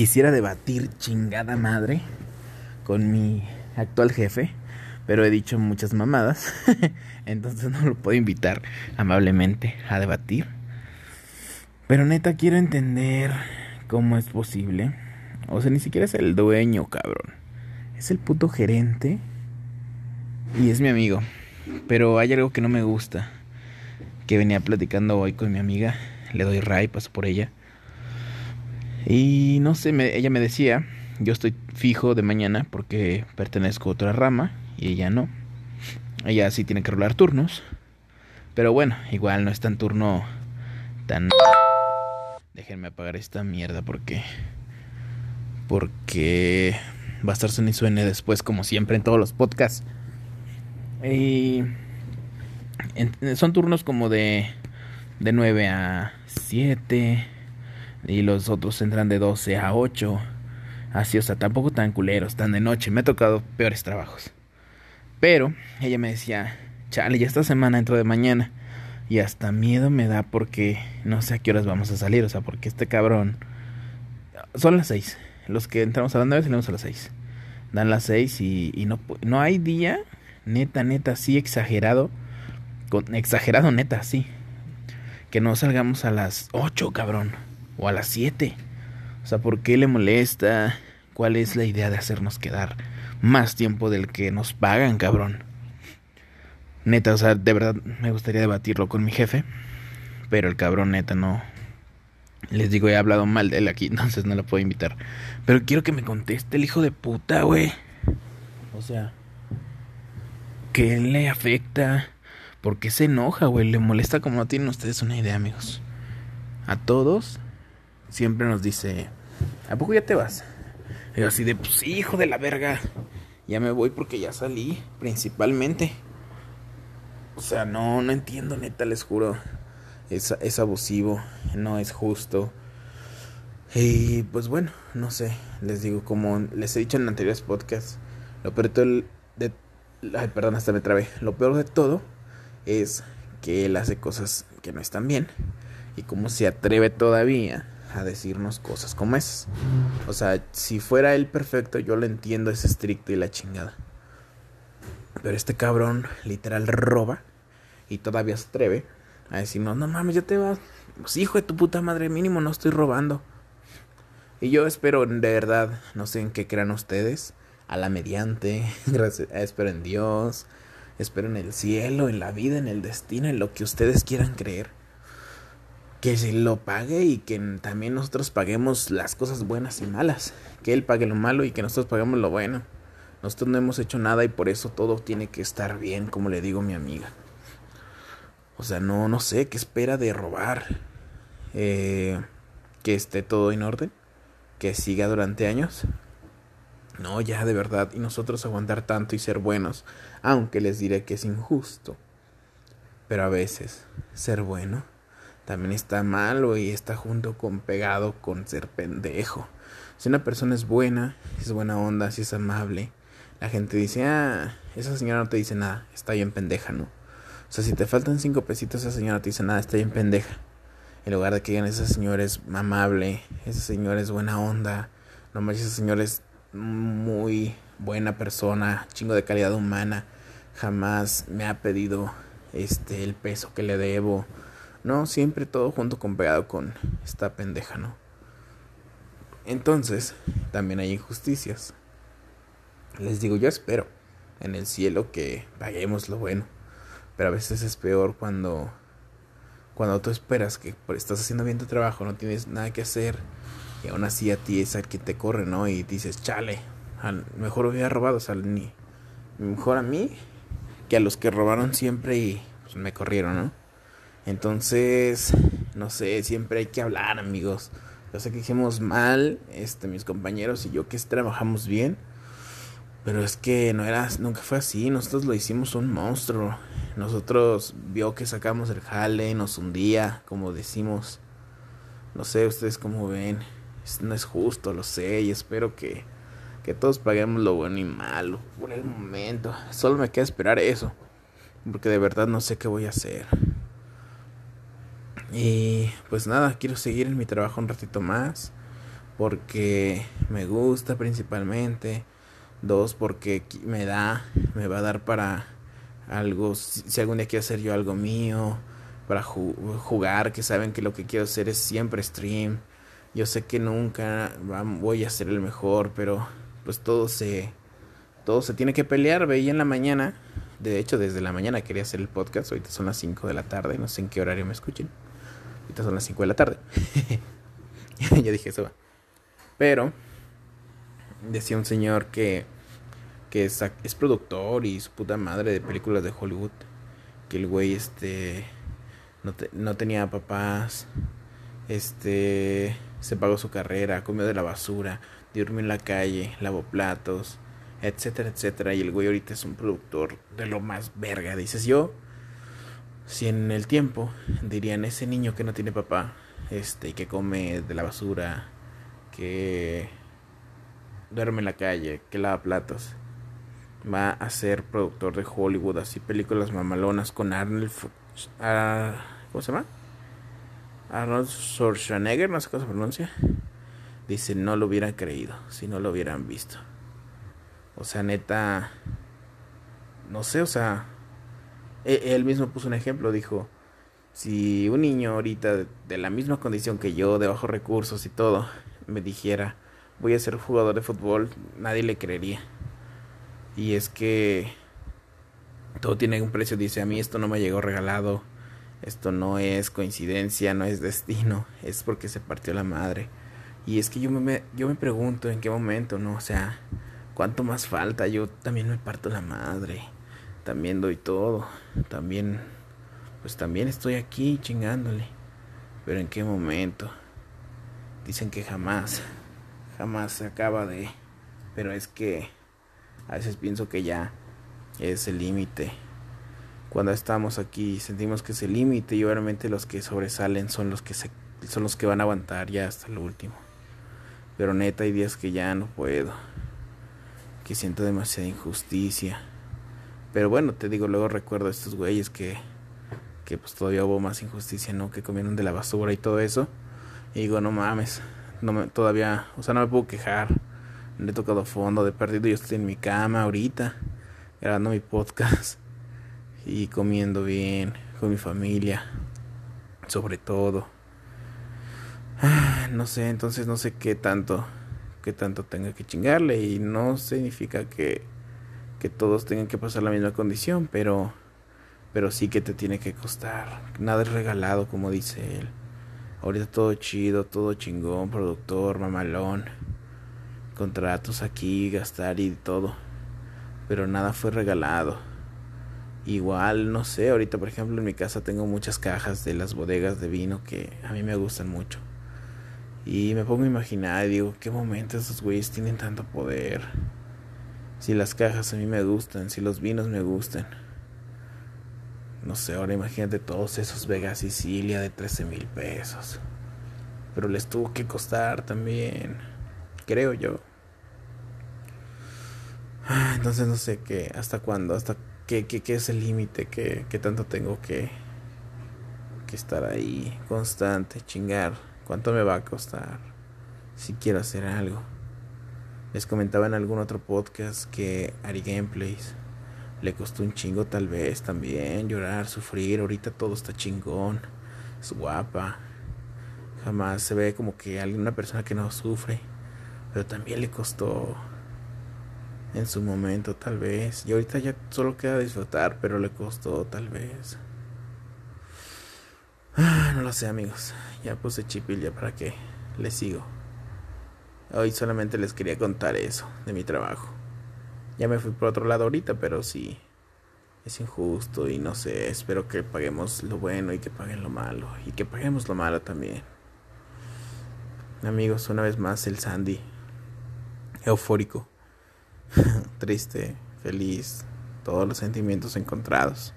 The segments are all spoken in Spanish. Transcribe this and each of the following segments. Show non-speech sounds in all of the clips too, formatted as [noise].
quisiera debatir chingada madre con mi actual jefe, pero he dicho muchas mamadas, [laughs] entonces no lo puedo invitar amablemente a debatir. Pero neta quiero entender cómo es posible. O sea, ni siquiera es el dueño, cabrón. Es el puto gerente y es mi amigo. Pero hay algo que no me gusta. Que venía platicando hoy con mi amiga. Le doy ray, paso por ella. Y no sé, ella me decía, yo estoy fijo de mañana porque pertenezco a otra rama y ella no. Ella sí tiene que rolar turnos. Pero bueno, igual no es tan turno tan... Déjenme apagar esta mierda porque... Porque va a estar suene y suene después como siempre en todos los podcasts. Y son turnos como de, de 9 a 7 y los otros entran de 12 a 8. Así, o sea, tampoco tan culeros, tan de noche. Me ha tocado peores trabajos. Pero ella me decía, chale, ya esta semana entro de mañana. Y hasta miedo me da porque no sé a qué horas vamos a salir. O sea, porque este cabrón... Son las 6. Los que entramos a las 9 salimos a las 6. Dan las 6 y, no, no hay día neta, neta, sí, exagerado. Con, exagerado, neta, sí. Que no salgamos a las 8, cabrón. O a las 7. O sea, ¿por qué le molesta? ¿Cuál es la idea de hacernos quedar más tiempo del que nos pagan, cabrón? Neta, o sea, de verdad me gustaría debatirlo con mi jefe. Pero el cabrón, neta, no. Les digo, he hablado mal de él aquí, [laughs] entonces no lo puedo invitar. Pero quiero que me conteste el hijo de puta, güey. O sea, ¿Qué le afecta? ¿Por qué se enoja, güey? Le molesta como no tienen ustedes una idea, amigos. A todos siempre nos dice, ¿a poco ya te vas? Y así de, pues hijo de la verga. Ya me voy porque ya salí, principalmente. O sea, no, no entiendo, neta, les juro. Es, es abusivo, no es justo. Y pues bueno, no sé, les digo, como les he dicho en anteriores podcasts, lo peor de Ay, perdón, hasta me trabé. Lo peor de todo es que él hace cosas que no están bien. Y cómo se atreve todavía a decirnos cosas como esas. O sea, si fuera él perfecto, yo lo entiendo, es estricto y la chingada. Pero este cabrón literal roba y todavía se atreve a decir, no, mames, ya te vas. Pues hijo de tu puta madre, mínimo no estoy robando. Y yo espero, de verdad, no sé en qué crean ustedes, a la mediante, [laughs] espero en Dios, espero en el cielo, en la vida, en el destino, en lo que ustedes quieran creer. Que se lo pague y que también nosotros paguemos las cosas buenas y malas. Que Él pague lo malo y que nosotros paguemos lo bueno. Nosotros no hemos hecho nada y por eso todo tiene que estar bien, como le digo a mi amiga. O sea, no, no sé, ¿qué espera de robar? Eh, que esté todo en orden, que siga durante años. No, ya de verdad, y nosotros aguantar tanto y ser buenos, aunque les diré que es injusto. Pero a veces, ser bueno también está malo y está junto con pegado con ser pendejo. Si una persona es buena, si es buena onda, si es amable, la gente dice, ah, esa señora no te dice nada, está bien pendeja, ¿no? O sea, si te faltan cinco pesitos, esa señora no te dice nada, está bien pendeja. En lugar de que digan, esa señora es amable, esa señora es buena onda, no más esa señora es muy buena persona, chingo de calidad humana. Jamás me ha pedido este el peso que le debo. No, siempre todo junto con pegado con esta pendeja, ¿no? Entonces, también hay injusticias. Les digo, yo espero en el cielo que paguemos lo bueno. Pero a veces es peor cuando cuando tú esperas que estás haciendo bien tu trabajo, no tienes nada que hacer y aún así a ti es al que te corre, ¿no? Y dices, chale, al mejor hubiera robado, o sea, ni mejor a mí que a los que robaron siempre y pues, me corrieron, ¿no? Entonces, no sé, siempre hay que hablar, amigos. Yo sé que hicimos mal, este, mis compañeros y yo que trabajamos bien. Pero es que no era, nunca fue así. Nosotros lo hicimos un monstruo. Nosotros vio que sacamos el jale, nos hundía, como decimos. No sé, ustedes cómo ven no es justo, lo sé, y espero que, que todos paguemos lo bueno y malo por el momento. Solo me queda esperar eso, porque de verdad no sé qué voy a hacer. Y pues nada, quiero seguir en mi trabajo un ratito más, porque me gusta principalmente. Dos, porque me da, me va a dar para algo, si algún día quiero hacer yo algo mío, para jugar, que saben que lo que quiero hacer es siempre stream. Yo sé que nunca voy a ser el mejor, pero pues todo se todo se tiene que pelear. Veía en la mañana, de hecho desde la mañana quería hacer el podcast, ahorita son las 5 de la tarde, no sé en qué horario me escuchen. Ahorita son las 5 de la tarde. [laughs] ya dije eso. Pero decía un señor que que es, productor y su puta madre de películas de Hollywood. Que el güey este no, no tenía papás. Este se pagó su carrera, comió de la basura, durmió en la calle, lavó platos, etcétera, etcétera. Y el güey ahorita es un productor de lo más verga. Dices yo, si en el tiempo dirían ese niño que no tiene papá, este, que come de la basura, que duerme en la calle, que lava platos, va a ser productor de Hollywood, así películas mamalonas con Arnold, uh, ¿cómo se llama? Arnold Schwarzenegger, no sé cómo se pronuncia. Dice, no lo hubieran creído, si no lo hubieran visto. O sea, neta, no sé, o sea, él mismo puso un ejemplo, dijo, si un niño ahorita de la misma condición que yo, de bajos recursos y todo, me dijera, voy a ser jugador de fútbol, nadie le creería. Y es que todo tiene un precio. Dice, a mí esto no me llegó regalado. Esto no es coincidencia, no es destino. Es porque se partió la madre. Y es que yo me, yo me pregunto en qué momento, ¿no? O sea, ¿cuánto más falta? Yo también me parto la madre. También doy todo. También, pues también estoy aquí chingándole. Pero en qué momento. Dicen que jamás, jamás se acaba de... Pero es que a veces pienso que ya es el límite. Cuando estamos aquí sentimos que es el límite y obviamente los que sobresalen son los que se, son los que van a aguantar ya hasta lo último. Pero neta hay días que ya no puedo. Que siento demasiada injusticia. Pero bueno, te digo, luego recuerdo a estos güeyes que que pues todavía hubo más injusticia, ¿no? Que comieron de la basura y todo eso. Y digo, no mames, no me, todavía, o sea, no me puedo quejar le he tocado fondo de perdido. Yo estoy en mi cama ahorita, grabando mi podcast y comiendo bien con mi familia, sobre todo. [sighs] No sé, entonces no sé qué tanto, qué tanto tenga que chingarle y no significa que, que todos tengan que pasar la misma condición, pero, pero sí que te tiene que costar. Nada es regalado, como dice él. Ahorita todo chido, todo chingón, productor, mamalón contratos aquí, gastar y todo. Pero nada fue regalado. Igual, no sé, ahorita por ejemplo en mi casa tengo muchas cajas de las bodegas de vino que a mí me gustan mucho. Y me pongo a imaginar y digo, ¿qué momento esos güeyes tienen tanto poder? Si las cajas a mí me gustan, si los vinos me gustan. No sé, ahora imagínate todos esos Vega Sicilia de 13 mil pesos. Pero les tuvo que costar también, creo yo. Ah, entonces no sé qué, hasta cuándo, hasta qué, qué, qué es el límite, qué, qué tanto tengo que, que estar ahí constante, chingar, cuánto me va a costar si quiero hacer algo. Les comentaba en algún otro podcast que Ari Gameplays le costó un chingo tal vez también llorar, sufrir, ahorita todo está chingón, es guapa. Jamás se ve como que alguna persona que no sufre, pero también le costó en su momento tal vez. Y ahorita ya solo queda disfrutar, pero le costó tal vez. Ah, no lo sé amigos. Ya puse chipil ya para que les sigo. Hoy solamente les quería contar eso de mi trabajo. Ya me fui por otro lado ahorita, pero sí. Es injusto y no sé, espero que paguemos lo bueno y que paguen lo malo. Y que paguemos lo malo también. Amigos, una vez más el Sandy. Eufórico. [laughs] triste, feliz, todos los sentimientos encontrados.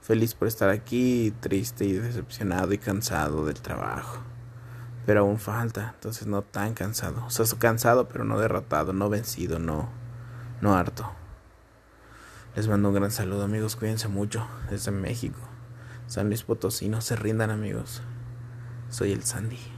Feliz por estar aquí, triste y decepcionado y cansado del trabajo. Pero aún falta, entonces no tan cansado. O sea, cansado pero no derrotado, no vencido, no, no harto. Les mando un gran saludo amigos, cuídense mucho desde México. San Luis Potosí, no se rindan amigos. Soy el Sandy.